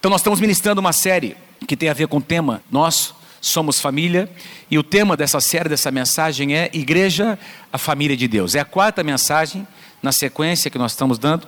Então, nós estamos ministrando uma série que tem a ver com o tema nosso, Somos Família, e o tema dessa série, dessa mensagem é Igreja, a Família de Deus. É a quarta mensagem na sequência que nós estamos dando.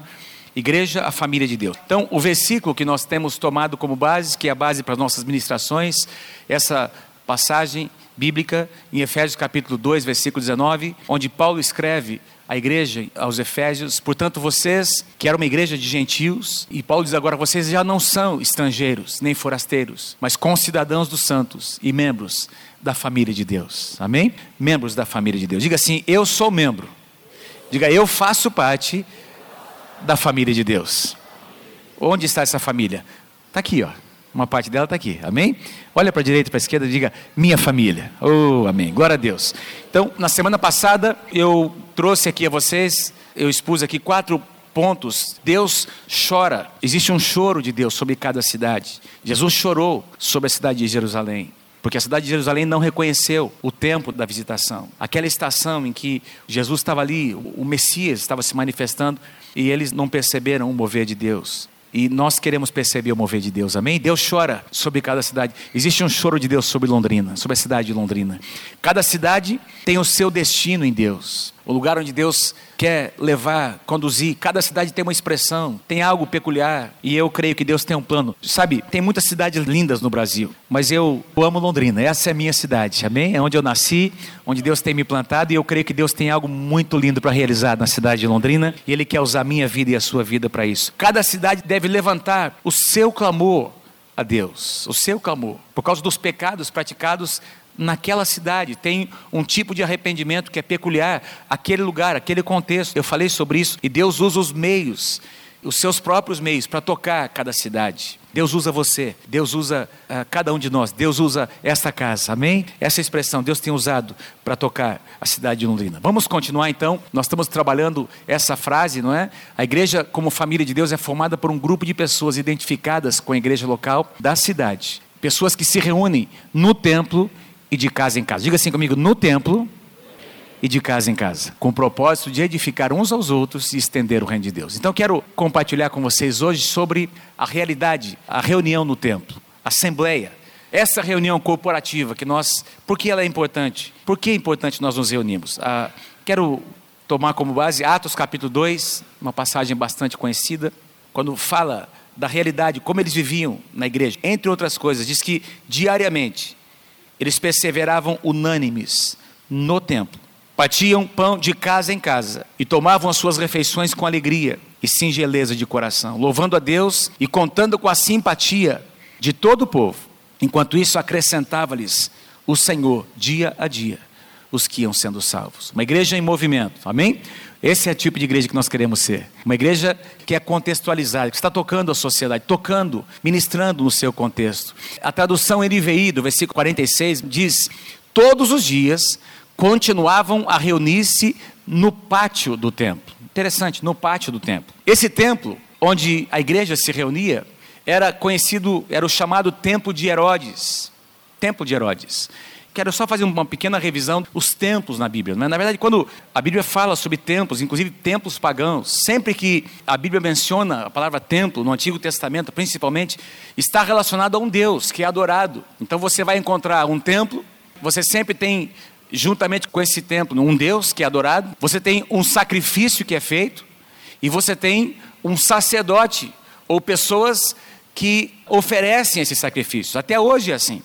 Igreja, a família de Deus. Então, o versículo que nós temos tomado como base, que é a base para as nossas ministrações, essa passagem bíblica em Efésios capítulo 2, versículo 19, onde Paulo escreve à igreja, aos Efésios, portanto, vocês, que eram uma igreja de gentios, e Paulo diz agora, vocês já não são estrangeiros, nem forasteiros, mas concidadãos dos santos e membros da família de Deus. Amém? Membros da família de Deus. Diga assim: eu sou membro. Diga, eu faço parte da família de Deus. Onde está essa família? Está aqui, ó. Uma parte dela está aqui, amém? Olha para a direita para a esquerda e diga, minha família. Oh, amém. Glória a Deus. Então, na semana passada, eu trouxe aqui a vocês, eu expus aqui quatro pontos. Deus chora, existe um choro de Deus sobre cada cidade. Jesus chorou sobre a cidade de Jerusalém. Porque a cidade de Jerusalém não reconheceu o tempo da visitação. Aquela estação em que Jesus estava ali, o Messias estava se manifestando, e eles não perceberam o mover de Deus. E nós queremos perceber o mover de Deus, amém? Deus chora sobre cada cidade. Existe um choro de Deus sobre Londrina, sobre a cidade de Londrina. Cada cidade tem o seu destino em Deus o lugar onde Deus quer levar, conduzir. Cada cidade tem uma expressão, tem algo peculiar, e eu creio que Deus tem um plano. Sabe, tem muitas cidades lindas no Brasil, mas eu amo Londrina, essa é a minha cidade, amém? É onde eu nasci, onde Deus tem me plantado, e eu creio que Deus tem algo muito lindo para realizar na cidade de Londrina, e Ele quer usar a minha vida e a sua vida para isso. Cada cidade deve levantar o seu clamor a Deus, o seu clamor, por causa dos pecados praticados naquela cidade, tem um tipo de arrependimento que é peculiar àquele lugar, àquele contexto. Eu falei sobre isso e Deus usa os meios, os seus próprios meios para tocar cada cidade. Deus usa você, Deus usa uh, cada um de nós, Deus usa esta casa, amém? Essa expressão Deus tem usado para tocar a cidade de Londrina. Vamos continuar então, nós estamos trabalhando essa frase, não é? A igreja, como família de Deus, é formada por um grupo de pessoas identificadas com a igreja local da cidade. Pessoas que se reúnem no templo e de casa em casa. Diga assim comigo: no templo e de casa em casa, com o propósito de edificar uns aos outros e estender o reino de Deus. Então quero compartilhar com vocês hoje sobre a realidade, a reunião no templo, a assembleia. Essa reunião corporativa que nós, por que ela é importante? Por que é importante nós nos reunirmos? Ah, quero tomar como base Atos capítulo 2, uma passagem bastante conhecida, quando fala da realidade, como eles viviam na igreja. Entre outras coisas, diz que diariamente eles perseveravam unânimes no templo. Partiam pão de casa em casa e tomavam as suas refeições com alegria e singeleza de coração, louvando a Deus e contando com a simpatia de todo o povo. Enquanto isso, acrescentava-lhes o Senhor dia a dia os que iam sendo salvos. Uma igreja em movimento, amém? Esse é o tipo de igreja que nós queremos ser. Uma igreja que é contextualizada, que está tocando a sociedade, tocando, ministrando no seu contexto. A tradução NVI, do versículo 46, diz: Todos os dias continuavam a reunir-se no pátio do templo. Interessante, no pátio do templo. Esse templo, onde a igreja se reunia, era conhecido, era o chamado Templo de Herodes. Templo de Herodes. Quero só fazer uma pequena revisão dos templos na Bíblia. Né? Na verdade, quando a Bíblia fala sobre templos, inclusive templos pagãos, sempre que a Bíblia menciona a palavra templo, no Antigo Testamento principalmente, está relacionado a um Deus que é adorado. Então você vai encontrar um templo, você sempre tem, juntamente com esse templo, um Deus que é adorado, você tem um sacrifício que é feito, e você tem um sacerdote, ou pessoas que oferecem esses sacrifícios. Até hoje é assim.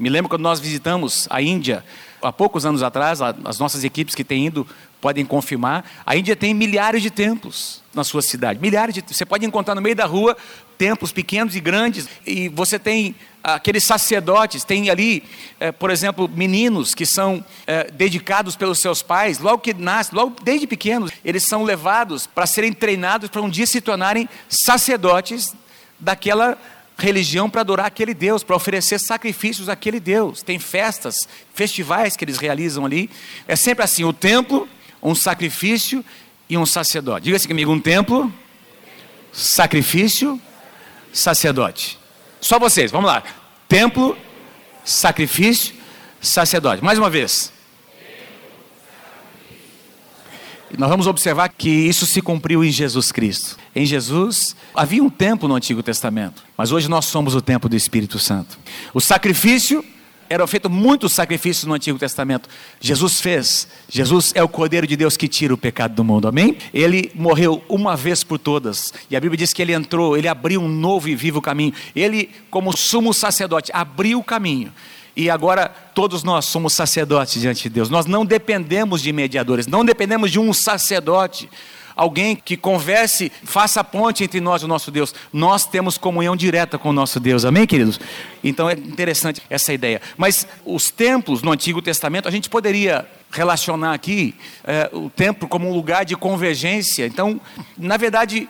Me lembro quando nós visitamos a Índia, há poucos anos atrás, as nossas equipes que têm ido podem confirmar, a Índia tem milhares de templos na sua cidade. Milhares de Você pode encontrar no meio da rua templos pequenos e grandes, e você tem aqueles sacerdotes, tem ali, é, por exemplo, meninos que são é, dedicados pelos seus pais, logo que nascem, logo desde pequenos, eles são levados para serem treinados para um dia se tornarem sacerdotes daquela religião para adorar aquele Deus, para oferecer sacrifícios àquele Deus. Tem festas, festivais que eles realizam ali. É sempre assim: o templo, um sacrifício e um sacerdote. Diga assim comigo: um templo, sacrifício, sacerdote. Só vocês, vamos lá. Templo, sacrifício, sacerdote. Mais uma vez. Nós vamos observar que isso se cumpriu em Jesus Cristo. Em Jesus havia um templo no Antigo Testamento, mas hoje nós somos o templo do Espírito Santo. O sacrifício eram feitos muitos sacrifícios no Antigo Testamento. Jesus fez. Jesus é o Cordeiro de Deus que tira o pecado do mundo. Amém? Ele morreu uma vez por todas. E a Bíblia diz que ele entrou, ele abriu um novo e vivo caminho. Ele, como sumo sacerdote, abriu o caminho. E agora todos nós somos sacerdotes diante de Deus. Nós não dependemos de mediadores, não dependemos de um sacerdote alguém que converse, faça ponte entre nós e o nosso Deus. Nós temos comunhão direta com o nosso Deus, amém, queridos? Então é interessante essa ideia. Mas os templos no Antigo Testamento, a gente poderia relacionar aqui é, o templo como um lugar de convergência. Então, na verdade,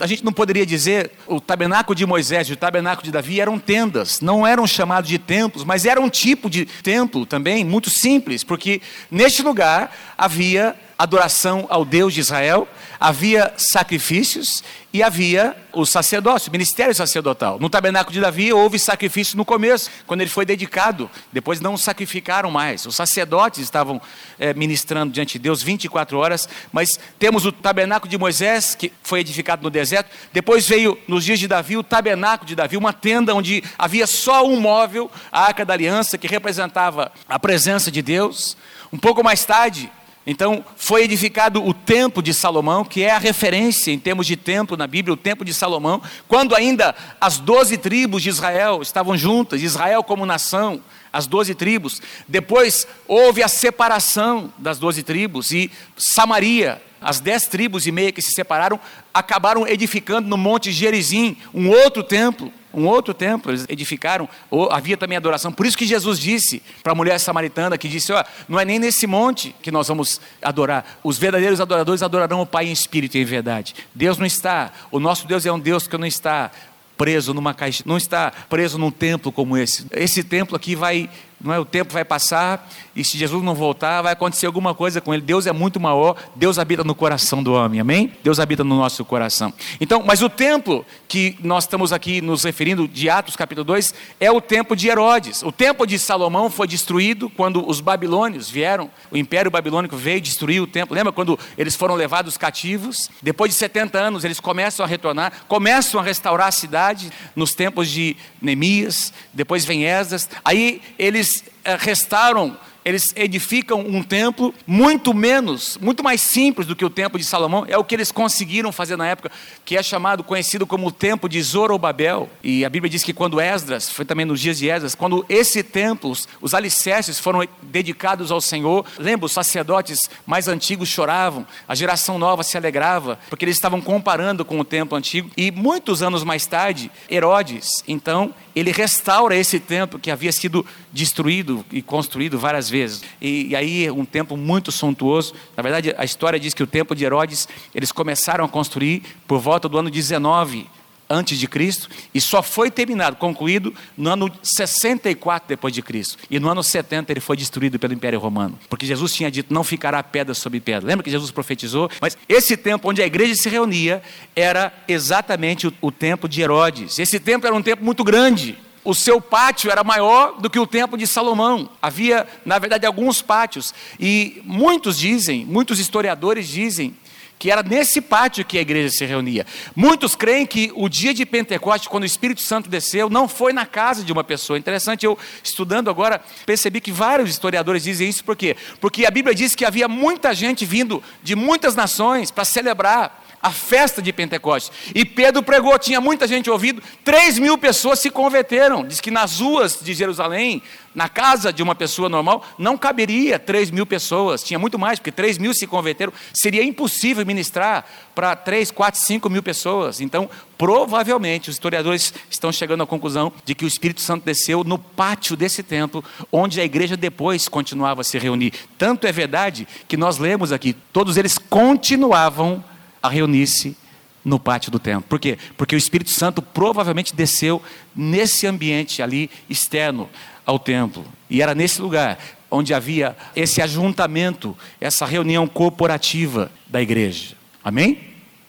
a gente não poderia dizer o tabernáculo de Moisés e o tabernáculo de Davi eram tendas, não eram chamados de templos, mas era um tipo de templo também muito simples, porque neste lugar havia adoração ao Deus de Israel, havia sacrifícios e havia o sacerdócio, o ministério sacerdotal. No tabernáculo de Davi houve sacrifício no começo, quando ele foi dedicado, depois não sacrificaram mais. Os sacerdotes estavam é, ministrando diante de Deus 24 horas, mas temos o tabernáculo de Moisés, que foi edificado no deserto, depois veio, nos dias de Davi, o tabernáculo de Davi, uma tenda onde havia só um móvel, a arca da aliança, que representava a presença de Deus. Um pouco mais tarde, então, foi edificado o templo de Salomão, que é a referência em termos de templo na Bíblia, o templo de Salomão, quando ainda as doze tribos de Israel estavam juntas, Israel como nação, as doze tribos. Depois houve a separação das doze tribos e Samaria, as dez tribos e meia que se separaram, acabaram edificando no Monte Gerizim um outro templo um outro templo, eles edificaram, havia também adoração. Por isso que Jesus disse para a mulher samaritana, que disse, ó, não é nem nesse monte que nós vamos adorar. Os verdadeiros adoradores adorarão o Pai em espírito e em verdade. Deus não está, o nosso Deus é um Deus que não está preso numa caixa, não está preso num templo como esse. Esse templo aqui vai não é? O tempo vai passar e se Jesus não voltar, vai acontecer alguma coisa com ele. Deus é muito maior, Deus habita no coração do homem, amém? Deus habita no nosso coração. Então, mas o templo que nós estamos aqui nos referindo de Atos capítulo 2 é o templo de Herodes. O templo de Salomão foi destruído quando os babilônios vieram, o império babilônico veio destruir o templo. Lembra quando eles foram levados cativos? Depois de 70 anos, eles começam a retornar, começam a restaurar a cidade nos tempos de Neemias, depois vem Esdras. Aí eles eh, restauram, eles edificam um templo muito menos, muito mais simples do que o templo de Salomão. É o que eles conseguiram fazer na época, que é chamado, conhecido como o templo de Zorobabel. E a Bíblia diz que quando Esdras, foi também nos dias de Esdras, quando esse templo, os alicerces foram dedicados ao Senhor, lembra, os sacerdotes mais antigos choravam, a geração nova se alegrava, porque eles estavam comparando com o templo antigo. E muitos anos mais tarde, Herodes, então, ele restaura esse templo que havia sido destruído e construído várias vezes. E, e, aí um templo muito suntuoso. Na verdade, a história diz que o templo de Herodes eles começaram a construir por volta do ano 19 antes de Cristo e só foi terminado, concluído no ano 64 depois de Cristo. E no ano 70 ele foi destruído pelo Império Romano, porque Jesus tinha dito não ficará pedra sobre pedra. Lembra que Jesus profetizou? Mas esse templo onde a igreja se reunia era exatamente o, o templo de Herodes. Esse templo era um templo muito grande o seu pátio era maior do que o templo de Salomão. Havia, na verdade, alguns pátios. E muitos dizem, muitos historiadores dizem, que era nesse pátio que a igreja se reunia. Muitos creem que o dia de Pentecostes, quando o Espírito Santo desceu, não foi na casa de uma pessoa. Interessante, eu estudando agora, percebi que vários historiadores dizem isso, por quê? Porque a Bíblia diz que havia muita gente vindo de muitas nações para celebrar a festa de Pentecostes. E Pedro pregou, tinha muita gente ouvindo, 3 mil pessoas se converteram. Diz que nas ruas de Jerusalém, na casa de uma pessoa normal, não caberia 3 mil pessoas, tinha muito mais, porque 3 mil se converteram. Seria impossível ministrar para 3, 4, 5 mil pessoas. Então, provavelmente, os historiadores estão chegando à conclusão de que o Espírito Santo desceu no pátio desse templo, onde a igreja depois continuava a se reunir. Tanto é verdade que nós lemos aqui, todos eles continuavam a reunir-se no pátio do templo. Por quê? Porque o Espírito Santo provavelmente desceu nesse ambiente ali externo ao templo. E era nesse lugar onde havia esse ajuntamento, essa reunião corporativa da igreja. Amém?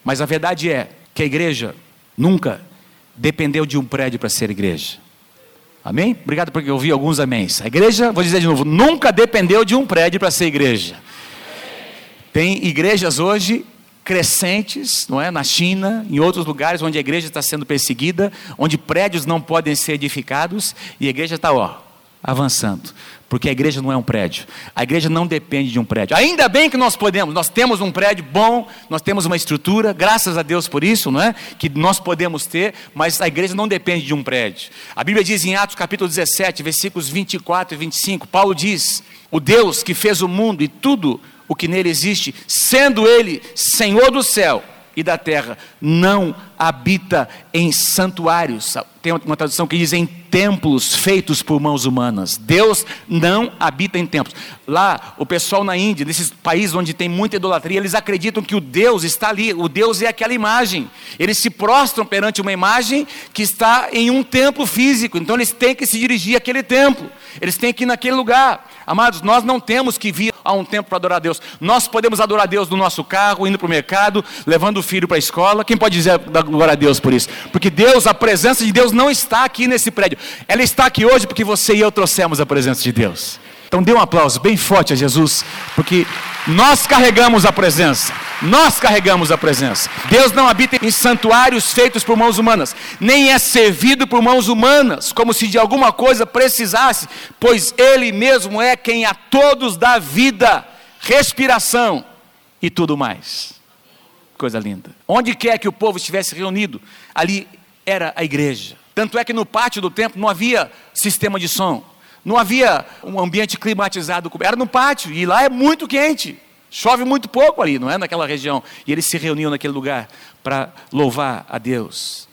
Mas a verdade é que a igreja nunca dependeu de um prédio para ser igreja. Amém? Obrigado porque eu ouvi alguns améns. A igreja, vou dizer de novo, nunca dependeu de um prédio para ser igreja. Tem igrejas hoje crescentes, não é? Na China, em outros lugares onde a igreja está sendo perseguida, onde prédios não podem ser edificados e a igreja está, ó, avançando. Porque a igreja não é um prédio. A igreja não depende de um prédio. Ainda bem que nós podemos, nós temos um prédio bom, nós temos uma estrutura, graças a Deus por isso, não é? Que nós podemos ter, mas a igreja não depende de um prédio. A Bíblia diz em Atos capítulo 17, versículos 24 e 25, Paulo diz: "O Deus que fez o mundo e tudo o que nele existe, sendo ele Senhor do céu e da terra, não habita em santuários. Tem uma tradução que diz em templos feitos por mãos humanas. Deus não habita em templos. Lá, o pessoal na Índia, nesses países onde tem muita idolatria, eles acreditam que o Deus está ali. O Deus é aquela imagem. Eles se prostram perante uma imagem que está em um templo físico. Então eles têm que se dirigir àquele templo. Eles têm que ir naquele lugar. Amados, nós não temos que vir a um templo para adorar a Deus. Nós podemos adorar a Deus no nosso carro, indo para o mercado, levando o filho para a escola. Quem pode dizer glória a Deus por isso? Porque Deus, a presença de Deus não está aqui nesse prédio. Ela está aqui hoje porque você e eu trouxemos a presença de Deus. Então dê um aplauso bem forte a Jesus, porque nós carregamos a presença. Nós carregamos a presença. Deus não habita em santuários feitos por mãos humanas, nem é servido por mãos humanas, como se de alguma coisa precisasse, pois Ele mesmo é quem a todos dá vida, respiração e tudo mais. Coisa linda. Onde quer que o povo estivesse reunido, ali era a igreja. Tanto é que no pátio do templo não havia sistema de som. Não havia um ambiente climatizado, era no pátio, e lá é muito quente. Chove muito pouco ali, não é? Naquela região. E eles se reuniam naquele lugar para louvar a Deus,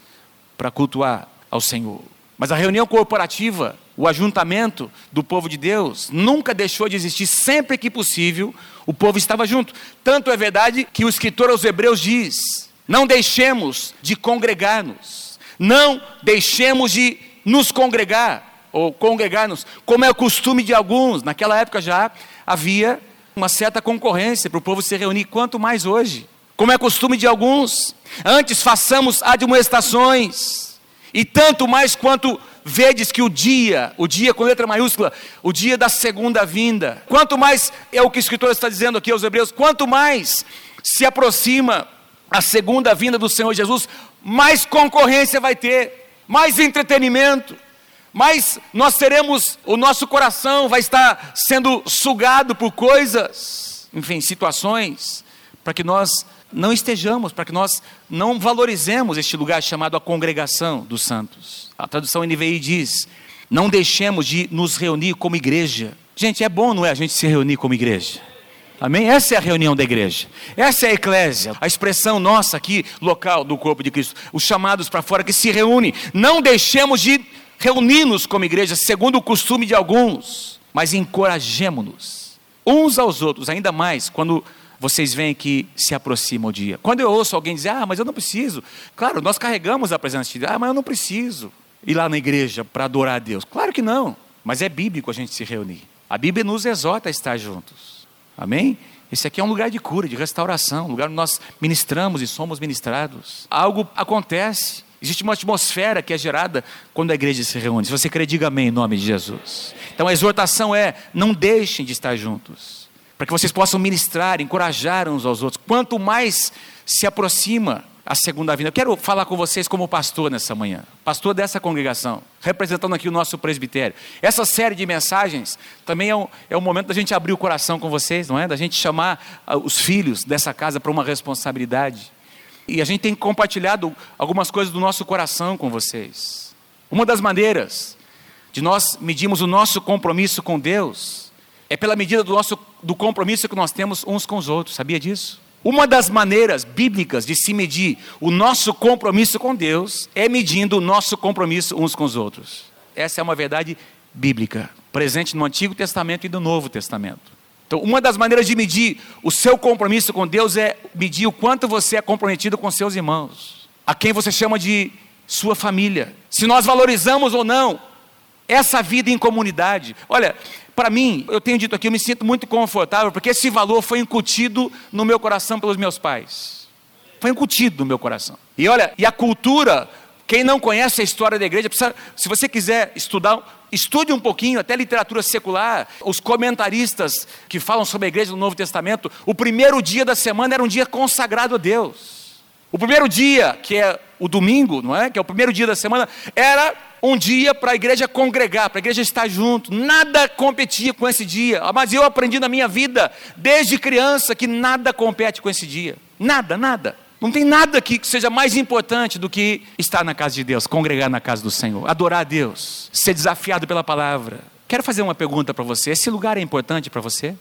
para cultuar ao Senhor. Mas a reunião corporativa, o ajuntamento do povo de Deus, nunca deixou de existir, sempre que possível, o povo estava junto. Tanto é verdade que o escritor aos Hebreus diz: não deixemos de congregar-nos, não deixemos de nos congregar ou congregar-nos, como é o costume de alguns. Naquela época já havia uma certa concorrência para o povo se reunir, quanto mais hoje. Como é costume de alguns. Antes façamos admoestações, e tanto mais quanto vedes que o dia, o dia com letra maiúscula, o dia da segunda vinda, quanto mais é o que o escritor está dizendo aqui aos Hebreus, quanto mais se aproxima a segunda vinda do Senhor Jesus, mais concorrência vai ter, mais entretenimento, mas nós teremos, o nosso coração vai estar sendo sugado por coisas, enfim, situações, para que nós não estejamos, para que nós não valorizemos este lugar chamado a congregação dos santos. A tradução NVI diz: não deixemos de nos reunir como igreja. Gente, é bom, não é, a gente se reunir como igreja? Amém? Essa é a reunião da igreja. Essa é a eclésia, a expressão nossa aqui, local do corpo de Cristo. Os chamados para fora que se reúnem. Não deixemos de reunir-nos como igreja, segundo o costume de alguns, mas encorajemos-nos uns aos outros, ainda mais quando vocês veem que se aproxima o dia. Quando eu ouço alguém dizer, ah, mas eu não preciso. Claro, nós carregamos a presença de Deus. Ah, mas eu não preciso ir lá na igreja para adorar a Deus. Claro que não. Mas é bíblico a gente se reunir. A Bíblia nos exorta a estar juntos. Amém? Esse aqui é um lugar de cura, de restauração, um lugar onde nós ministramos e somos ministrados. Algo acontece. Existe uma atmosfera que é gerada quando a igreja se reúne. Se você crê, diga amém em nome de Jesus. Então a exortação é: não deixem de estar juntos, para que vocês possam ministrar, encorajar uns aos outros. Quanto mais se aproxima a segunda vinda. Eu quero falar com vocês como pastor nessa manhã, pastor dessa congregação, representando aqui o nosso presbitério. Essa série de mensagens também é um, é um momento da gente abrir o coração com vocês, não é? Da gente chamar uh, os filhos dessa casa para uma responsabilidade. E a gente tem compartilhado algumas coisas do nosso coração com vocês. Uma das maneiras de nós medirmos o nosso compromisso com Deus é pela medida do nosso do compromisso que nós temos uns com os outros. Sabia disso? Uma das maneiras bíblicas de se medir o nosso compromisso com Deus é medindo o nosso compromisso uns com os outros. Essa é uma verdade bíblica, presente no Antigo Testamento e no Novo Testamento. Então, uma das maneiras de medir o seu compromisso com Deus é medir o quanto você é comprometido com seus irmãos, a quem você chama de sua família. Se nós valorizamos ou não essa vida em comunidade. Olha, para mim, eu tenho dito aqui, eu me sinto muito confortável, porque esse valor foi incutido no meu coração pelos meus pais. Foi incutido no meu coração. E olha, e a cultura Quem não conhece a história da igreja, precisa, se você quiser estudar, estude um pouquinho, até literatura secular, os comentaristas que falam sobre a igreja do Novo Testamento, o primeiro dia da semana era um dia consagrado a Deus. O primeiro dia, que é o domingo, não é? Que é o primeiro dia da semana, era um dia para a igreja congregar, para a igreja estar junto. Nada competia com esse dia. Mas eu aprendi na minha vida, desde criança, que nada compete com esse dia. Nada, nada. Não tem nada aqui que seja mais importante do que estar na casa de Deus, congregar na casa do Senhor, adorar a Deus, ser desafiado pela palavra. Quero fazer uma pergunta para você: esse lugar é importante para você?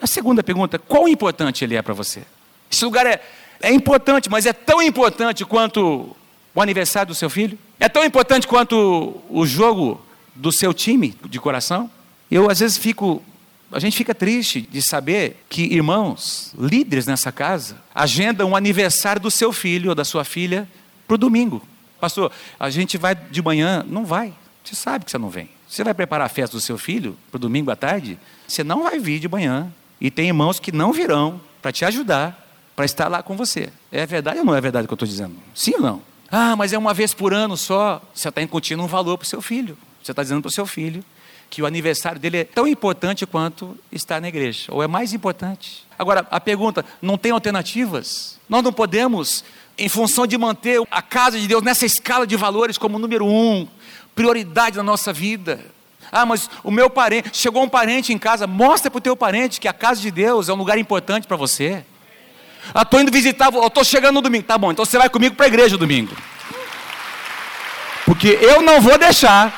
A segunda pergunta: quão importante ele é para você? Esse lugar é, é importante, mas é tão importante quanto o aniversário do seu filho? É tão importante quanto o jogo do seu time de coração? Eu às vezes fico a gente fica triste de saber que irmãos, líderes nessa casa, agendam o aniversário do seu filho ou da sua filha para o domingo. Pastor, a gente vai de manhã? Não vai. Você sabe que você não vem. Você vai preparar a festa do seu filho para o domingo à tarde? Você não vai vir de manhã. E tem irmãos que não virão para te ajudar, para estar lá com você. É verdade ou não é verdade o que eu estou dizendo? Sim ou não? Ah, mas é uma vez por ano só. Você está incutindo um valor para o seu filho. Você está dizendo para o seu filho que o aniversário dele é tão importante quanto estar na igreja, ou é mais importante. Agora, a pergunta: não tem alternativas? Nós não podemos, em função de manter a casa de Deus nessa escala de valores como número um, prioridade na nossa vida. Ah, mas o meu parente, chegou um parente em casa, mostra para o teu parente que a casa de Deus é um lugar importante para você. Ah, estou indo visitar, estou chegando no domingo. Tá bom, então você vai comigo para a igreja domingo. Porque eu não vou deixar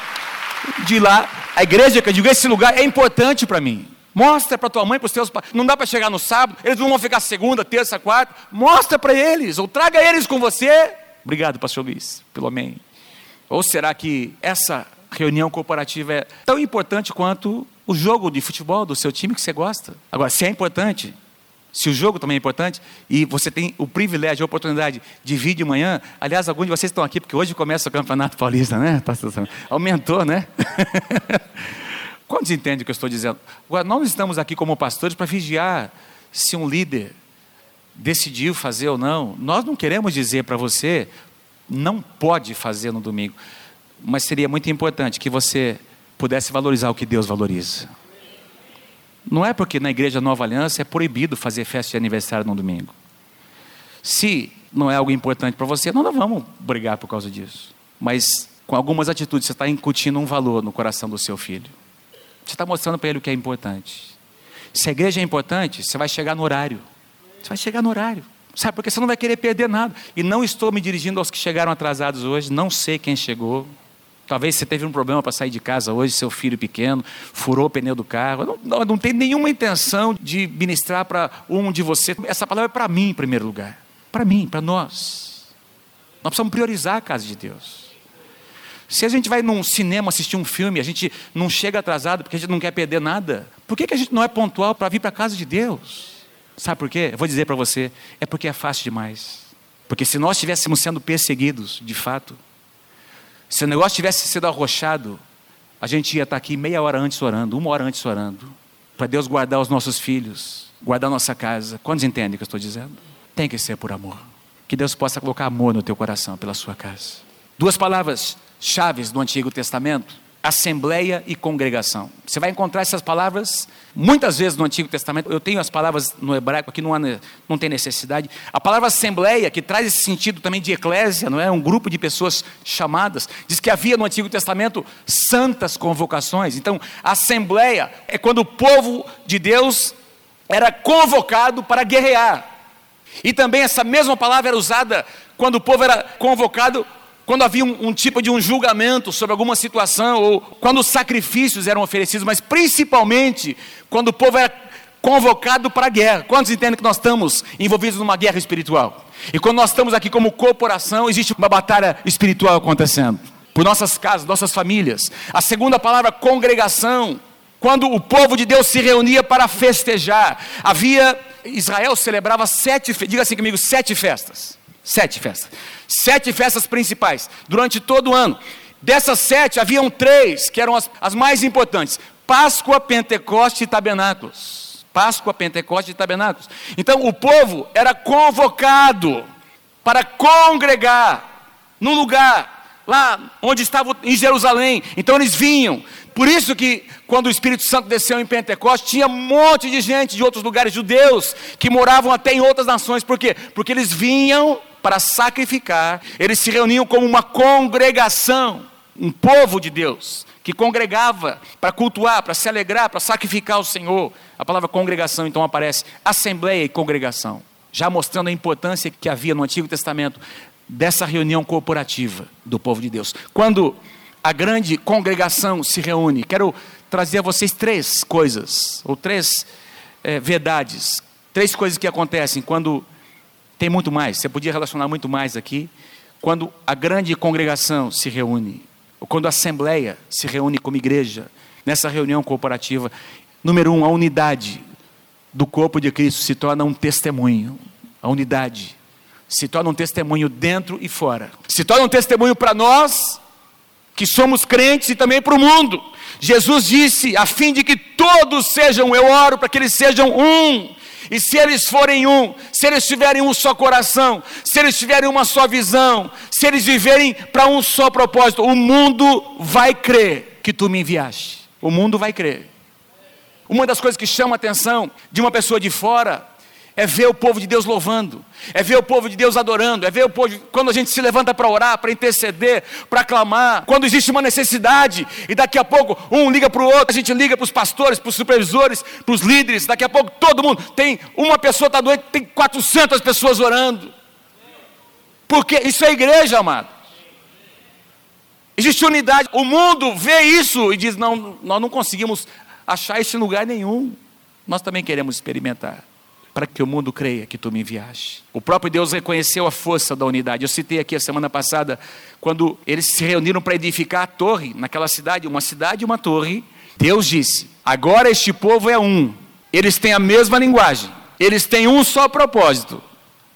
de ir lá a igreja, que eu digo, esse lugar é importante para mim. Mostra para tua mãe, para os teus pais. Não dá para chegar no sábado, eles não vão ficar segunda, terça, quarta. Mostra para eles, ou traga eles com você. Obrigado, pastor Luiz, pelo amém. Ou será que essa reunião corporativa é tão importante quanto o jogo de futebol do seu time que você gosta? Agora, se é importante, se o jogo também é importante e você tem o privilégio, a oportunidade de vir de manhã, aliás, alguns de vocês estão aqui porque hoje começa o Campeonato Paulista, né? Aumentou, né? Quantos entendem o que eu estou dizendo? Agora, nós estamos aqui como pastores para vigiar se um líder decidiu fazer ou não. Nós não queremos dizer para você, não pode fazer no domingo, mas seria muito importante que você pudesse valorizar o que Deus valoriza. Não é porque na igreja Nova Aliança é proibido fazer festa de aniversário no domingo. Se não é algo importante para você, não, não vamos brigar por causa disso. Mas com algumas atitudes você está incutindo um valor no coração do seu filho. Você está mostrando para ele o que é importante. Se a igreja é importante, você vai chegar no horário. Você vai chegar no horário. Sabe, porque você não vai querer perder nada. E não estou me dirigindo aos que chegaram atrasados hoje, não sei quem chegou. Talvez você teve um problema para sair de casa hoje, seu filho pequeno, furou o pneu do carro. Não, não, não tem nenhuma intenção de ministrar para um de você. Essa palavra é para mim em primeiro lugar. Para mim, para nós. Nós precisamos priorizar a casa de Deus. Se a gente vai num cinema assistir um filme, a gente não chega atrasado porque a gente não quer perder nada, por que, que a gente não é pontual para vir para a casa de Deus? Sabe por quê? Eu vou dizer para você: é porque é fácil demais. Porque se nós estivéssemos sendo perseguidos, de fato, se o negócio tivesse sido arrochado, a gente ia estar aqui meia hora antes orando, uma hora antes orando, para Deus guardar os nossos filhos, guardar nossa casa. Quantos entendem o que eu estou dizendo? Tem que ser por amor. Que Deus possa colocar amor no teu coração pela sua casa. Duas palavras chaves do Antigo Testamento assembleia e congregação. Você vai encontrar essas palavras muitas vezes no Antigo Testamento. Eu tenho as palavras no hebraico aqui, não, há, não tem necessidade. A palavra assembleia, que traz esse sentido também de eclésia, não é? Um grupo de pessoas chamadas. Diz que havia no Antigo Testamento santas convocações. Então, assembleia é quando o povo de Deus era convocado para guerrear. E também essa mesma palavra era usada quando o povo era convocado quando havia um, um, tipo de um julgamento sobre alguma situação, ou quando sacrifícios eram oferecidos, mas principalmente quando o povo era convocado para a guerra. Quantos entendem que nós estamos envolvidos numa guerra espiritual? E quando nós estamos aqui como corporação, existe uma batalha espiritual acontecendo. Por nossas casas, nossas famílias. A segunda palavra, congregação. Quando o povo de Deus se reunia para festejar, havia, Israel celebrava sete, diga assim comigo, sete festas. Sete festas sete festas principais durante todo o ano. Dessas sete, haviam três que eram as, as mais importantes: Páscoa, Pentecoste e Tabernáculos. Páscoa, Pentecoste e Tabernáculos. Então, o povo era convocado para congregar num lugar lá onde estavam em Jerusalém. Então eles vinham. Por isso que quando o Espírito Santo desceu em Pentecostes, tinha um monte de gente de outros lugares judeus que moravam até em outras nações. Por quê? Porque eles vinham para sacrificar, eles se reuniam como uma congregação, um povo de Deus que congregava para cultuar, para se alegrar, para sacrificar o Senhor. A palavra congregação então aparece, assembleia e congregação, já mostrando a importância que havia no Antigo Testamento dessa reunião corporativa do povo de Deus. Quando a grande congregação se reúne, quero trazer a vocês três coisas, ou três é, verdades, três coisas que acontecem quando tem muito mais, você podia relacionar muito mais aqui, quando a grande congregação se reúne quando a assembleia se reúne como igreja, nessa reunião corporativa, número um, a unidade do corpo de Cristo se torna um testemunho. A unidade se torna um testemunho dentro e fora. Se torna um testemunho para nós, que somos crentes, e também para o mundo. Jesus disse: a fim de que todos sejam, eu oro para que eles sejam um. E se eles forem um, se eles tiverem um só coração, se eles tiverem uma só visão, se eles viverem para um só propósito, o mundo vai crer que tu me enviaste. O mundo vai crer. Uma das coisas que chama a atenção de uma pessoa de fora é ver o povo de Deus louvando, é ver o povo de Deus adorando, é ver o povo, quando a gente se levanta para orar, para interceder, para clamar, quando existe uma necessidade, e daqui a pouco um liga para o outro, a gente liga para os pastores, para os supervisores, para os líderes, daqui a pouco todo mundo, tem uma pessoa está doente, tem 400 pessoas orando, porque isso é igreja, amado. Existe unidade, o mundo vê isso e diz: não, nós não conseguimos achar isso em lugar nenhum, nós também queremos experimentar para que o mundo creia que tu me enviaste. O próprio Deus reconheceu a força da unidade. Eu citei aqui a semana passada, quando eles se reuniram para edificar a torre naquela cidade, uma cidade e uma torre. Deus disse: agora este povo é um, eles têm a mesma linguagem, eles têm um só propósito,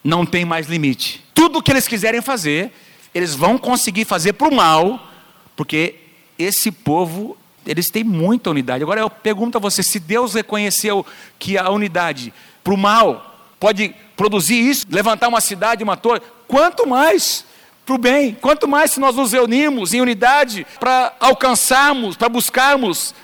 não tem mais limite. Tudo o que eles quiserem fazer, eles vão conseguir fazer para o mal, porque esse povo eles têm muita unidade. Agora eu pergunto a você: se Deus reconheceu que a unidade para o mal, pode produzir isso, levantar uma cidade, uma torre, quanto mais para o bem, quanto mais se nós nos reunimos em unidade para alcançarmos, para buscarmos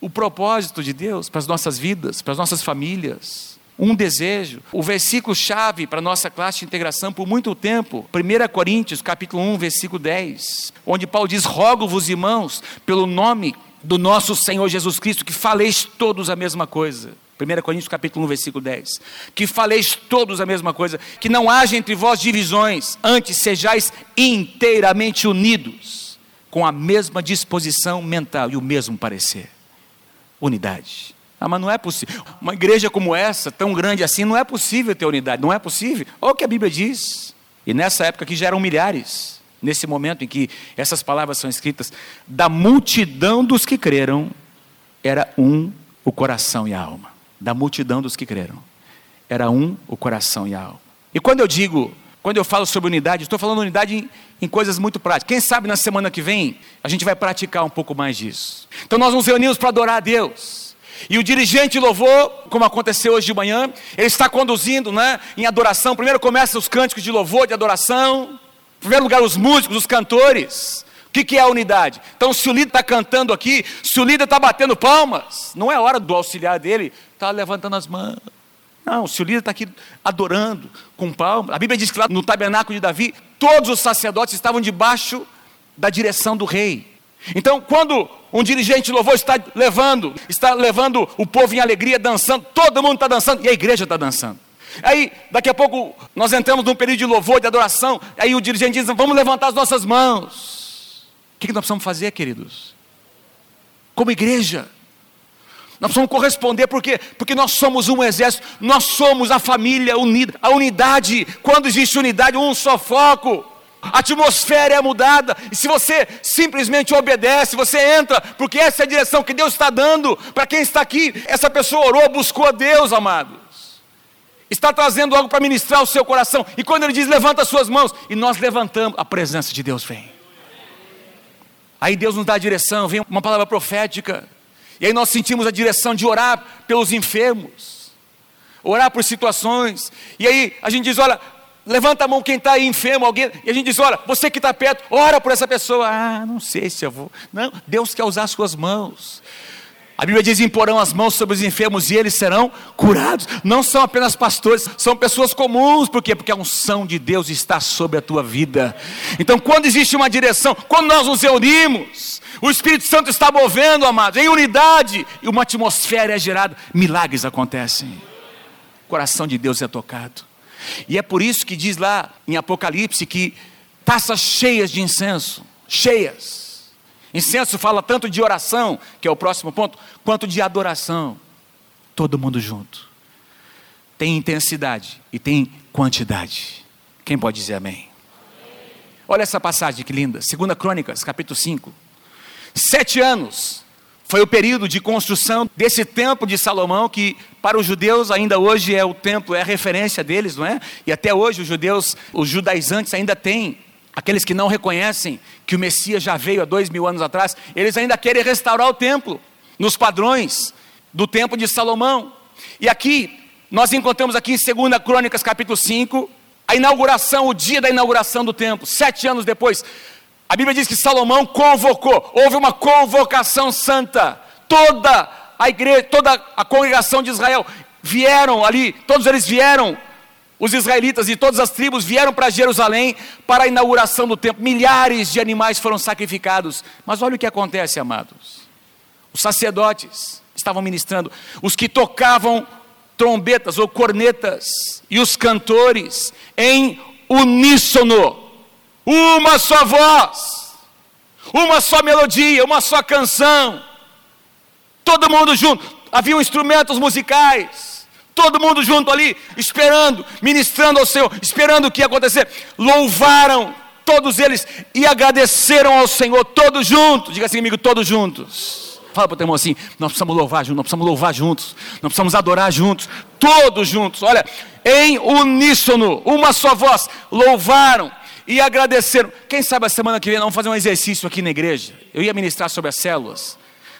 o propósito de Deus para as nossas vidas, para as nossas famílias. Um desejo. O versículo chave para a nossa classe de integração por muito tempo, 1 Coríntios, capítulo 1, versículo 10, onde Paulo diz: "Rogo-vos, irmãos, pelo nome do nosso Senhor Jesus Cristo, que faleis todos a mesma coisa." 1 Coríntios capítulo 1, versículo 10. Que faleis todos a mesma coisa, que não haja entre vós divisões, antes sejais inteiramente unidos, com a mesma disposição mental e o mesmo parecer. Unidade. Ah, mas não é possível. Uma igreja como essa, tão grande assim, não é possível ter unidade. Não é possível. Olha o que a Bíblia diz. E nessa época que já eram milhares, nesse momento em que essas palavras são escritas, da multidão dos que creram, era um o coração e a alma da multidão dos que creram. Era um o coração e a alma. E quando eu digo, quando eu falo sobre unidade, estou falando unidade em, em, coisas muito práticas. Quem sabe na semana que vem a gente vai praticar um pouco mais disso. Então nós nos reunimos para adorar a Deus. E o dirigente louvor, como aconteceu hoje de manhã, ele está conduzindo né, em adoração. Primeiro começa os cânticos de louvor, de adoração. Em primeiro lugar, os músicos, os cantores. O que, que é a unidade? Então, se o líder está cantando aqui, se o líder está batendo palmas, não é hora do auxiliar dele estar tá levantando as mãos. Não, se o líder está aqui adorando com palmas. A Bíblia diz que lá no tabernáculo de Davi, todos os sacerdotes estavam debaixo da direção do rei. Então, quando um dirigente de louvor está levando, está levando o povo em alegria, dançando, todo mundo está dançando e a igreja está dançando. Aí, daqui a pouco, nós entramos num período de louvor, de adoração. Aí o dirigente diz: Vamos levantar as nossas mãos. O que nós precisamos fazer, queridos? Como igreja, nós precisamos corresponder, por quê? Porque nós somos um exército, nós somos a família unida, a unidade, quando existe unidade, um só foco. A atmosfera é mudada, e se você simplesmente obedece, você entra, porque essa é a direção que Deus está dando para quem está aqui. Essa pessoa orou, buscou a Deus, amados está trazendo algo para ministrar o seu coração. E quando ele diz levanta as suas mãos, e nós levantamos, a presença de Deus vem. Aí Deus nos dá a direção, vem uma palavra profética. E aí nós sentimos a direção de orar pelos enfermos, orar por situações. E aí a gente diz: olha, levanta a mão quem está aí enfermo, alguém, e a gente diz: olha, você que está perto, ora por essa pessoa. Ah, não sei se eu vou. Não, Deus quer usar as suas mãos. A Bíblia diz: imporão as mãos sobre os enfermos e eles serão curados. Não são apenas pastores, são pessoas comuns. Por quê? Porque a unção de Deus está sobre a tua vida. Então, quando existe uma direção, quando nós nos reunimos, o Espírito Santo está movendo, amados, em unidade, e uma atmosfera é gerada, milagres acontecem. O coração de Deus é tocado. E é por isso que diz lá em Apocalipse que taças cheias de incenso, cheias Incenso fala tanto de oração, que é o próximo ponto, quanto de adoração. Todo mundo junto. Tem intensidade e tem quantidade. Quem pode dizer amém? Olha essa passagem que linda. 2 Crônicas, capítulo 5. Sete anos foi o período de construção desse templo de Salomão, que para os judeus ainda hoje é o templo, é a referência deles, não é? E até hoje os judeus, os judaizantes ainda têm aqueles que não reconhecem que o Messias já veio há dois mil anos atrás, eles ainda querem restaurar o templo, nos padrões do templo de Salomão. E aqui, nós encontramos aqui em 2 Crônicas capítulo 5, a inauguração, o dia da inauguração do templo, sete anos depois. A Bíblia diz que Salomão convocou, houve uma convocação santa, toda a igreja, toda a congregação de Israel vieram ali, todos eles vieram os israelitas e todas as tribos vieram para Jerusalém para a inauguração do templo. Milhares de animais foram sacrificados. Mas olha o que acontece, amados. Os sacerdotes estavam ministrando, os que tocavam trombetas ou cornetas e os cantores em uníssono, uma só voz, uma só melodia, uma só canção. Todo mundo junto. Haviam instrumentos musicais todo mundo junto ali, esperando, ministrando ao Senhor, esperando o que ia acontecer. Louvaram todos eles e agradeceram ao Senhor, todos juntos. Diga assim comigo, todos juntos. Fala para o teu irmão assim: nós precisamos louvar juntos, nós precisamos louvar juntos, nós precisamos adorar juntos, todos juntos. Olha, em uníssono, uma só voz, louvaram e agradeceram. Quem sabe a semana que vem nós vamos fazer um exercício aqui na igreja. Eu ia ministrar sobre as células,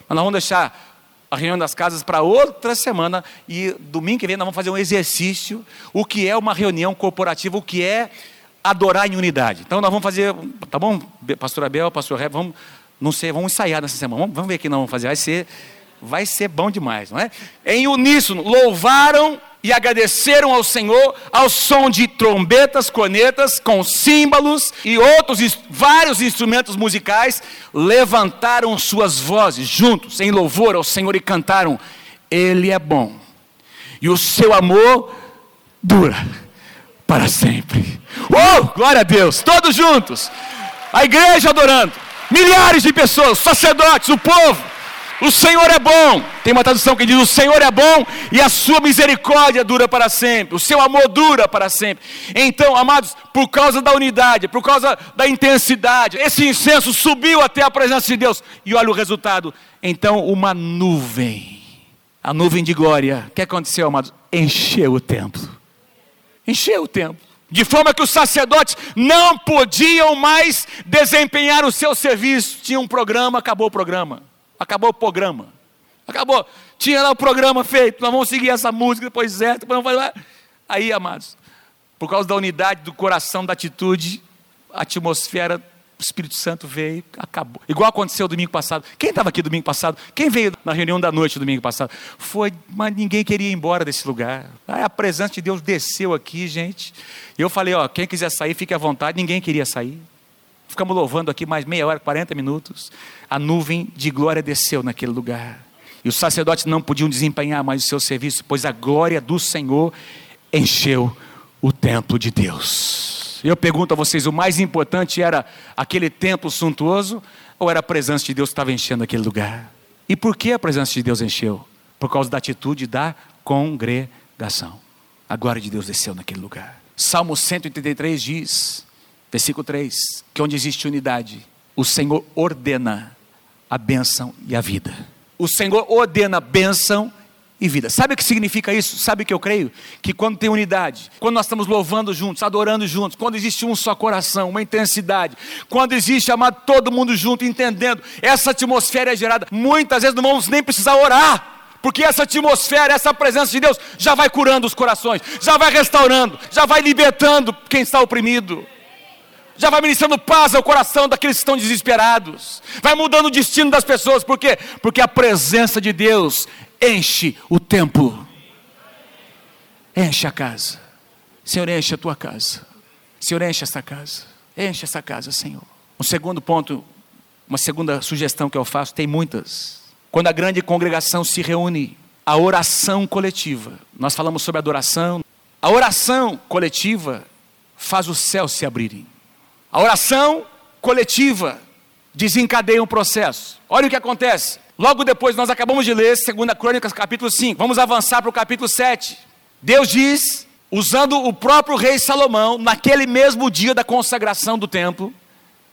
mas nós vamos deixar a reunião das casas para outra semana e domingo que vem nós vamos fazer um exercício, o que é uma reunião corporativa, o que é adorar em unidade. Então nós vamos fazer, tá bom, pastor Abel, pastor Reb, vamos, não sei, vamos ensaiar nessa semana, vamos, vamos ver o que nós vamos fazer, vai ser, vai ser bom demais, não é? Em uníssono, louvaram e agradeceram ao Senhor ao som de trombetas, cornetas, com símbolos e outros vários instrumentos musicais, levantaram suas vozes juntos em louvor ao Senhor e cantaram: Ele é bom e o seu amor dura para sempre. Oh, glória a Deus! Todos juntos, a igreja adorando, milhares de pessoas, sacerdotes, o povo o Senhor é bom. Tem uma tradução que diz: O Senhor é bom e a sua misericórdia dura para sempre. O seu amor dura para sempre. Então, amados, por causa da unidade, por causa da intensidade, esse incenso subiu até a presença de Deus. E olha o resultado. Então, uma nuvem, a nuvem de glória, o que aconteceu, amados? Encheu o templo. Encheu o templo. De forma que os sacerdotes não podiam mais desempenhar o seu serviço. Tinha um programa, acabou o programa. Acabou o programa. Acabou. Tinha lá o programa feito. Nós vamos seguir essa música, depois certo, depois vamos fazer. Aí, amados, por causa da unidade do coração, da atitude, a atmosfera, o Espírito Santo veio, acabou. Igual aconteceu domingo passado. Quem estava aqui domingo passado? Quem veio na reunião da noite domingo passado? Foi, mas ninguém queria ir embora desse lugar. Aí a presença de Deus desceu aqui, gente. Eu falei, ó, quem quiser sair, fique à vontade. Ninguém queria sair. Ficamos louvando aqui mais meia hora, 40 minutos. A nuvem de glória desceu naquele lugar. E os sacerdotes não podiam desempenhar mais o seu serviço, pois a glória do Senhor encheu o templo de Deus. Eu pergunto a vocês: o mais importante era aquele templo suntuoso ou era a presença de Deus que estava enchendo aquele lugar? E por que a presença de Deus encheu? Por causa da atitude da congregação. A glória de Deus desceu naquele lugar. Salmo 183 diz: Versículo 3: que onde existe unidade, o Senhor ordena a bênção e a vida. O Senhor ordena bênção e vida. Sabe o que significa isso? Sabe o que eu creio? Que quando tem unidade, quando nós estamos louvando juntos, adorando juntos, quando existe um só coração, uma intensidade, quando existe, amado, todo mundo junto, entendendo, essa atmosfera é gerada. Muitas vezes não vamos nem precisar orar Porque essa atmosfera, essa presença de Deus já vai curando os corações, já vai restaurando, já vai libertando quem está oprimido já vai ministrando paz ao coração daqueles que estão desesperados, vai mudando o destino das pessoas, por quê? Porque a presença de Deus enche o templo, enche a casa, Senhor, enche a tua casa, Senhor, enche essa casa, enche essa casa, Senhor. Um segundo ponto, uma segunda sugestão que eu faço, tem muitas. Quando a grande congregação se reúne, a oração coletiva, nós falamos sobre adoração, a oração coletiva faz os céus se abrirem. A oração coletiva desencadeia um processo. Olha o que acontece. Logo depois, nós acabamos de ler 2 Crônicas, capítulo 5. Vamos avançar para o capítulo 7. Deus diz, usando o próprio rei Salomão, naquele mesmo dia da consagração do templo.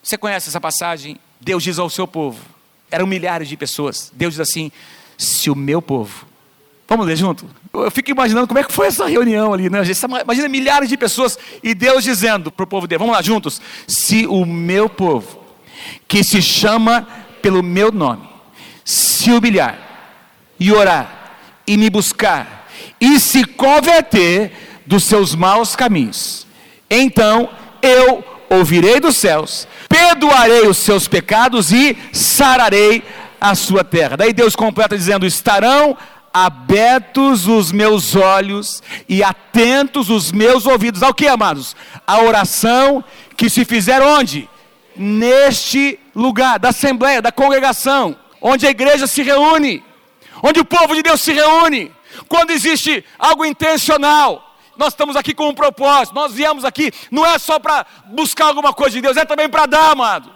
Você conhece essa passagem? Deus diz ao seu povo, eram milhares de pessoas. Deus diz assim: se o meu povo Vamos ler junto? Eu fico imaginando como é que foi essa reunião ali, né? Imagina milhares de pessoas e Deus dizendo para o povo dele: Vamos lá juntos. Se o meu povo, que se chama pelo meu nome, se humilhar e orar e me buscar e se converter dos seus maus caminhos, então eu ouvirei dos céus, perdoarei os seus pecados e sararei a sua terra. Daí Deus completa dizendo: estarão abertos os meus olhos e atentos os meus ouvidos. Ao que, amados? A oração que se fizer onde? Neste lugar, da assembleia, da congregação, onde a igreja se reúne, onde o povo de Deus se reúne. Quando existe algo intencional, nós estamos aqui com um propósito, nós viemos aqui, não é só para buscar alguma coisa de Deus, é também para dar, amados.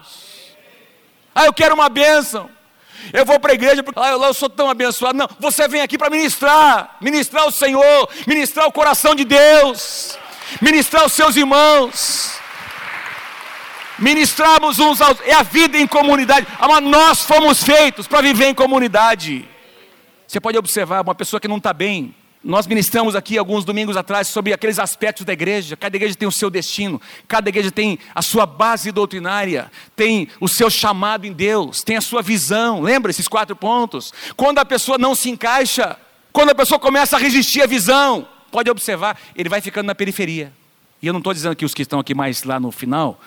Ah, eu quero uma bênção. Eu vou para a igreja porque ah, eu, sou tão abençoado. Não, você vem aqui para ministrar, ministrar o Senhor, ministrar o coração de Deus, ministrar os seus irmãos. Ministrarmos uns aos é a vida em comunidade. Mas nós fomos feitos para viver em comunidade. Você pode observar uma pessoa que não está bem, nós ministramos aqui alguns domingos atrás sobre aqueles aspectos da igreja. Cada igreja tem o seu destino, cada igreja tem a sua base doutrinária, tem o seu chamado em Deus, tem a sua visão. Lembra esses quatro pontos? Quando a pessoa não se encaixa, quando a pessoa começa a resistir à visão, pode observar, ele vai ficando na periferia. E eu não estou dizendo que os que estão aqui mais lá no final,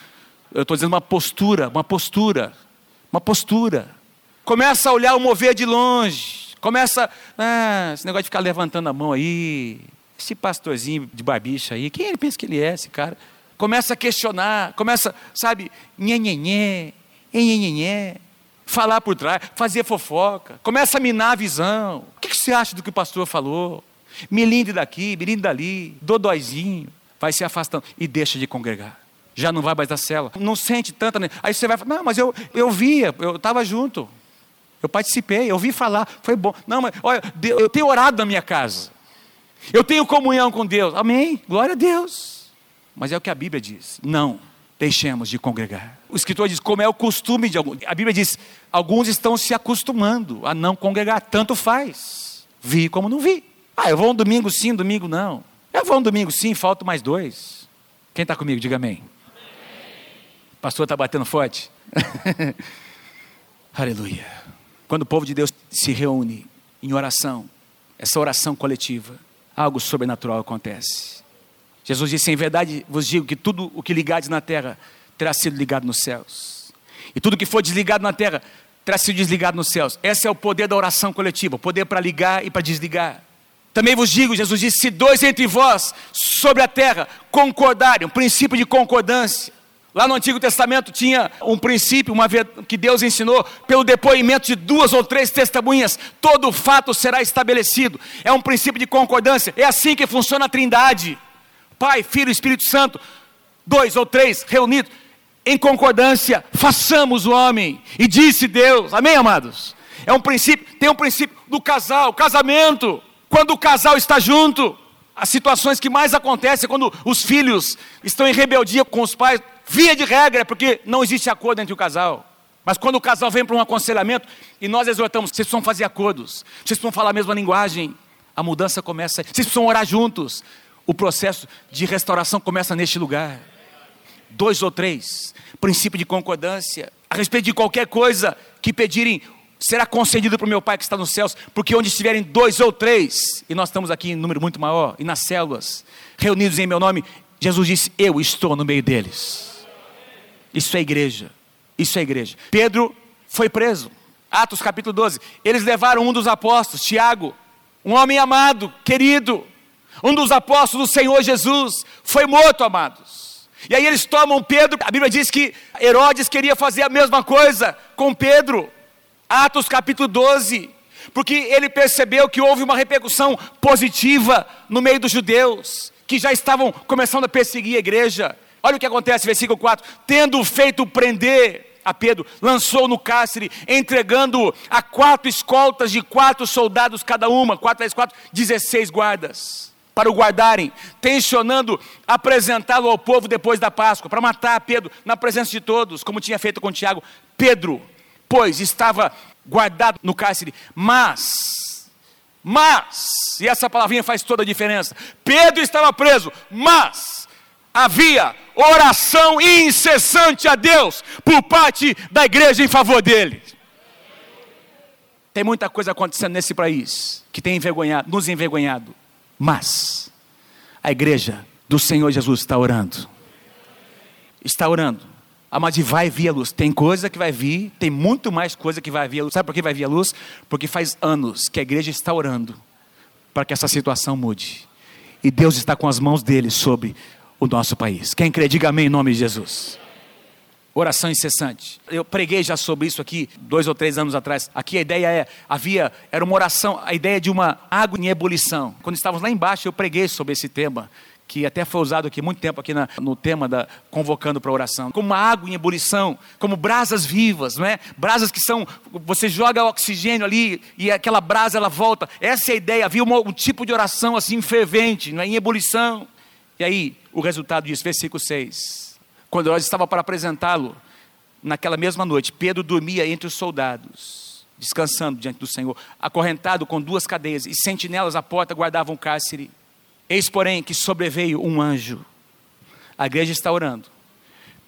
eu estou dizendo uma postura, uma postura, uma postura. Começa a olhar o mover de longe Começa, ah, esse negócio de ficar levantando a mão aí, esse pastorzinho de barbicha aí, quem ele pensa que ele é, esse cara? Começa a questionar, começa, sabe, nhenhenhé, nhenhenhé, falar por trás, fazer fofoca, começa a minar a visão. O que, você acha do que o pastor falou? Milinde daqui, milinde dali, dodóizinho, vai se afastando e deixa de congregar. Já não vai mais da cela, não sente tanta. Aí você vai falar, não, mas eu, eu via, eu estava junto. Eu participei, eu ouvi falar, foi bom. Não, mas olha, eu tenho orado na minha casa. Eu tenho comunhão com Deus. Amém. Glória a Deus. Mas é o que a Bíblia diz. Não deixemos de congregar. O escritor diz como é o costume de alguns. A Bíblia diz: alguns estão se acostumando a não congregar. Tanto faz. Vi como não vi. Ah, eu vou um domingo sim, um domingo não. Eu vou um domingo sim, faltam mais dois. Quem está comigo, diga amém. amém. O pastor está batendo forte. Aleluia. Quando o povo de Deus se reúne em oração, essa oração coletiva, algo sobrenatural acontece. Jesus disse: Em verdade vos digo que tudo o que ligares na terra terá sido ligado nos céus, e tudo que for desligado na terra terá sido desligado nos céus. Esse é o poder da oração coletiva, o poder para ligar e para desligar. Também vos digo, Jesus disse: se dois entre vós sobre a terra concordarem, um princípio de concordância, Lá no Antigo Testamento tinha um princípio, uma que Deus ensinou, pelo depoimento de duas ou três testemunhas, todo fato será estabelecido. É um princípio de concordância. É assim que funciona a Trindade: Pai, Filho Espírito Santo, dois ou três reunidos em concordância, façamos o homem. E disse Deus, amém, amados? É um princípio, tem um princípio do casal, casamento. Quando o casal está junto, as situações que mais acontecem é quando os filhos estão em rebeldia com os pais, Via de regra, é porque não existe acordo entre o casal. Mas quando o casal vem para um aconselhamento e nós exortamos, vocês precisam fazer acordos, vocês precisam falar a mesma linguagem, a mudança começa, vocês precisam orar juntos. O processo de restauração começa neste lugar. Dois ou três, princípio de concordância, a respeito de qualquer coisa que pedirem, será concedido para o meu Pai que está nos céus, porque onde estiverem dois ou três, e nós estamos aqui em número muito maior, e nas células, reunidos em meu nome, Jesus disse: Eu estou no meio deles. Isso é igreja. Isso é igreja. Pedro foi preso. Atos capítulo 12. Eles levaram um dos apóstolos, Tiago, um homem amado, querido, um dos apóstolos do Senhor Jesus, foi morto, amados. E aí eles tomam Pedro, a Bíblia diz que Herodes queria fazer a mesma coisa com Pedro. Atos capítulo 12, porque ele percebeu que houve uma repercussão positiva no meio dos judeus, que já estavam começando a perseguir a igreja. Olha o que acontece, versículo 4: tendo feito prender a Pedro, lançou no cárcere, entregando a quatro escoltas de quatro soldados cada uma, quatro vezes quatro, dezesseis guardas, para o guardarem, tensionando apresentá-lo ao povo depois da Páscoa, para matar Pedro na presença de todos, como tinha feito com Tiago. Pedro, pois, estava guardado no cárcere, mas, mas, e essa palavrinha faz toda a diferença, Pedro estava preso, mas, havia oração incessante a Deus por parte da igreja em favor dele. Tem muita coisa acontecendo nesse país que tem envergonhado, nos envergonhado, mas a igreja do Senhor Jesus está orando. Está orando. Ah, mas vai vir a luz. Tem coisa que vai vir, tem muito mais coisa que vai vir a luz. Sabe por que vai vir a luz? Porque faz anos que a igreja está orando para que essa situação mude. E Deus está com as mãos dele sobre o nosso país. Quem crê, diga amém em nome de Jesus. Oração incessante. Eu preguei já sobre isso aqui dois ou três anos atrás. Aqui a ideia é havia era uma oração, a ideia de uma água em ebulição. Quando estávamos lá embaixo eu preguei sobre esse tema que até foi usado aqui muito tempo aqui na, no tema da convocando para oração, como uma água em ebulição, como brasas vivas, não é? Brasas que são você joga oxigênio ali e aquela brasa ela volta. Essa é a ideia. Havia um, um tipo de oração assim fervente, não é? em ebulição. E aí o resultado disso, versículo 6. Quando Herodes estava para apresentá-lo, naquela mesma noite, Pedro dormia entre os soldados, descansando diante do Senhor, acorrentado com duas cadeias, e sentinelas à porta guardavam o cárcere. Eis, porém, que sobreveio um anjo. A igreja está orando.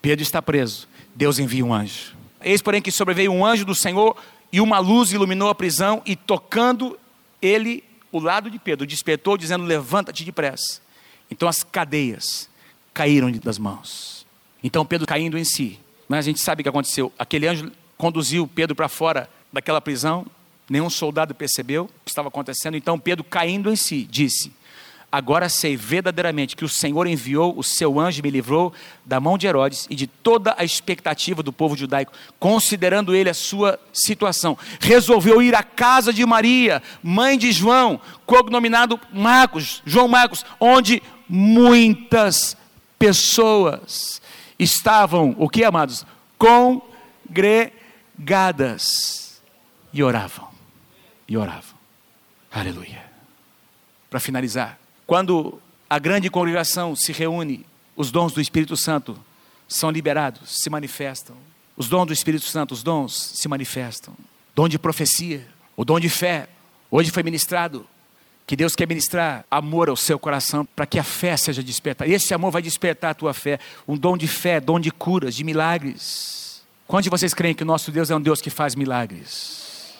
Pedro está preso. Deus envia um anjo. Eis, porém, que sobreveio um anjo do Senhor e uma luz iluminou a prisão e tocando ele o lado de Pedro, despertou, dizendo: Levanta-te depressa. Então as cadeias caíram-lhe das mãos. Então Pedro caindo em si. Mas a gente sabe o que aconteceu. Aquele anjo conduziu Pedro para fora daquela prisão. Nenhum soldado percebeu o que estava acontecendo. Então Pedro, caindo em si, disse: Agora sei verdadeiramente que o Senhor enviou o seu anjo e me livrou da mão de Herodes e de toda a expectativa do povo judaico, considerando ele a sua situação. Resolveu ir à casa de Maria, mãe de João, cognominado Marcos, João Marcos, onde muitas pessoas estavam, o que amados? Congregadas e oravam. E oravam. Aleluia. Para finalizar, quando a grande congregação se reúne, os dons do Espírito Santo são liberados, se manifestam. Os dons do Espírito Santo, os dons se manifestam. Dom de profecia, o dom de fé. Hoje foi ministrado que Deus quer ministrar amor ao seu coração para que a fé seja despertada. Esse amor vai despertar a tua fé. Um dom de fé, dom de curas, de milagres. Quantos de vocês creem que o nosso Deus é um Deus que faz milagres?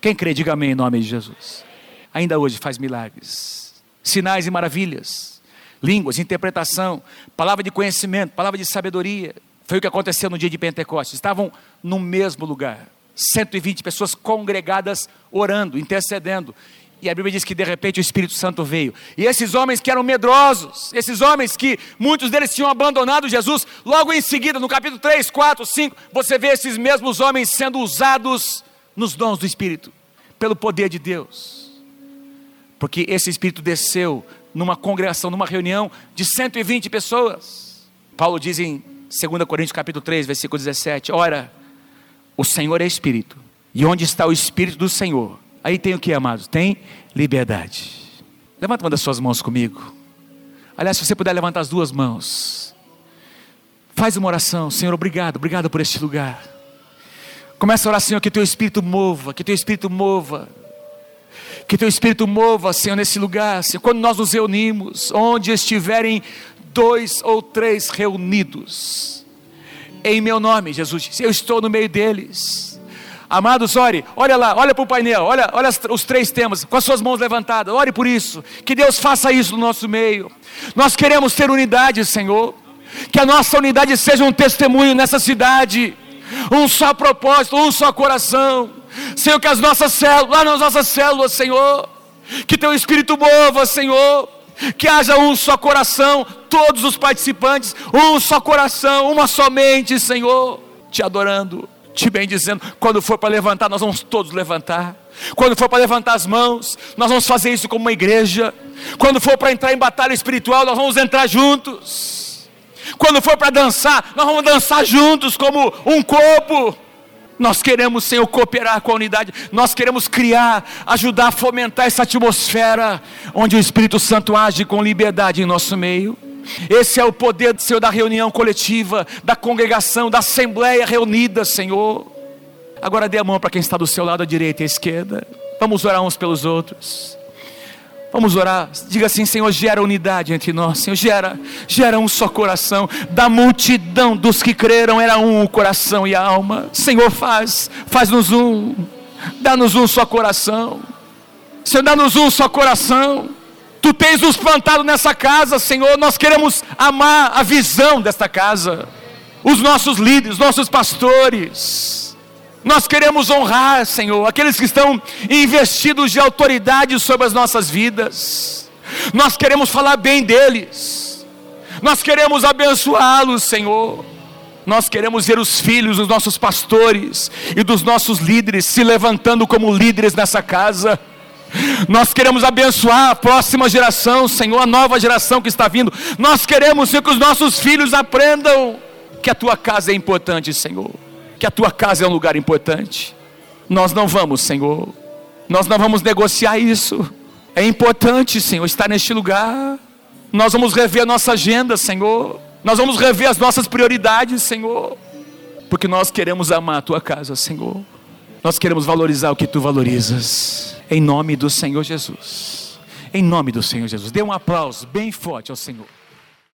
Quem crê, diga amém em nome de Jesus. Ainda hoje faz milagres, sinais e maravilhas, línguas, interpretação, palavra de conhecimento, palavra de sabedoria. Foi o que aconteceu no dia de Pentecostes. Estavam no mesmo lugar. 120 pessoas congregadas orando, intercedendo. E a Bíblia diz que de repente o Espírito Santo veio. E esses homens que eram medrosos, esses homens que muitos deles tinham abandonado Jesus, logo em seguida, no capítulo 3, 4, 5, você vê esses mesmos homens sendo usados nos dons do Espírito, pelo poder de Deus. Porque esse Espírito desceu numa congregação, numa reunião de 120 pessoas. Paulo diz em 2 Coríntios capítulo 3, versículo 17: Ora, o Senhor é Espírito, e onde está o Espírito do Senhor? Aí tem o que, amados? Tem liberdade. Levanta uma das suas mãos comigo. Aliás, se você puder levantar as duas mãos. Faz uma oração, Senhor, obrigado, obrigado por este lugar. Começa a orar, Senhor, que teu Espírito mova, que teu Espírito mova. Que teu Espírito mova, Senhor, nesse lugar, Senhor, quando nós nos reunimos, onde estiverem dois ou três reunidos, em meu nome, Jesus disse, eu estou no meio deles Amados, ore, olha lá, olha para o painel, olha, olha os três temas, com as suas mãos levantadas, ore por isso, que Deus faça isso no nosso meio. Nós queremos ter unidade, Senhor, que a nossa unidade seja um testemunho nessa cidade, um só propósito, um só coração. Senhor, que as nossas células, lá nas nossas células, Senhor, que teu Espírito mova, Senhor, que haja um só coração, todos os participantes, um só coração, uma só mente, Senhor, te adorando te bendizendo. Quando for para levantar, nós vamos todos levantar. Quando for para levantar as mãos, nós vamos fazer isso como uma igreja. Quando for para entrar em batalha espiritual, nós vamos entrar juntos. Quando for para dançar, nós vamos dançar juntos como um corpo. Nós queremos, Senhor, cooperar com a unidade. Nós queremos criar, ajudar a fomentar essa atmosfera onde o Espírito Santo age com liberdade em nosso meio. Esse é o poder, Senhor, da reunião coletiva, da congregação, da assembleia reunida, Senhor. Agora dê a mão para quem está do seu lado, à direita e à esquerda. Vamos orar uns pelos outros. Vamos orar. Diga assim, Senhor, gera unidade entre nós. Senhor, gera, gera um só coração. Da multidão dos que creram era um o coração e a alma. Senhor, faz, faz-nos um. Dá-nos um só coração. Senhor, dá-nos um só coração. Tu tens nos plantado nessa casa, Senhor. Nós queremos amar a visão desta casa, os nossos líderes, nossos pastores. Nós queremos honrar, Senhor, aqueles que estão investidos de autoridade sobre as nossas vidas. Nós queremos falar bem deles. Nós queremos abençoá-los, Senhor. Nós queremos ver os filhos dos nossos pastores e dos nossos líderes se levantando como líderes nessa casa. Nós queremos abençoar a próxima geração, Senhor, a nova geração que está vindo. Nós queremos, que os nossos filhos aprendam que a tua casa é importante, Senhor. Que a tua casa é um lugar importante. Nós não vamos, Senhor. Nós não vamos negociar isso. É importante, Senhor, estar neste lugar. Nós vamos rever a nossa agenda, Senhor. Nós vamos rever as nossas prioridades, Senhor. Porque nós queremos amar a tua casa, Senhor. Nós queremos valorizar o que tu valorizas. Em nome do Senhor Jesus. Em nome do Senhor Jesus. Dê um aplauso bem forte ao Senhor.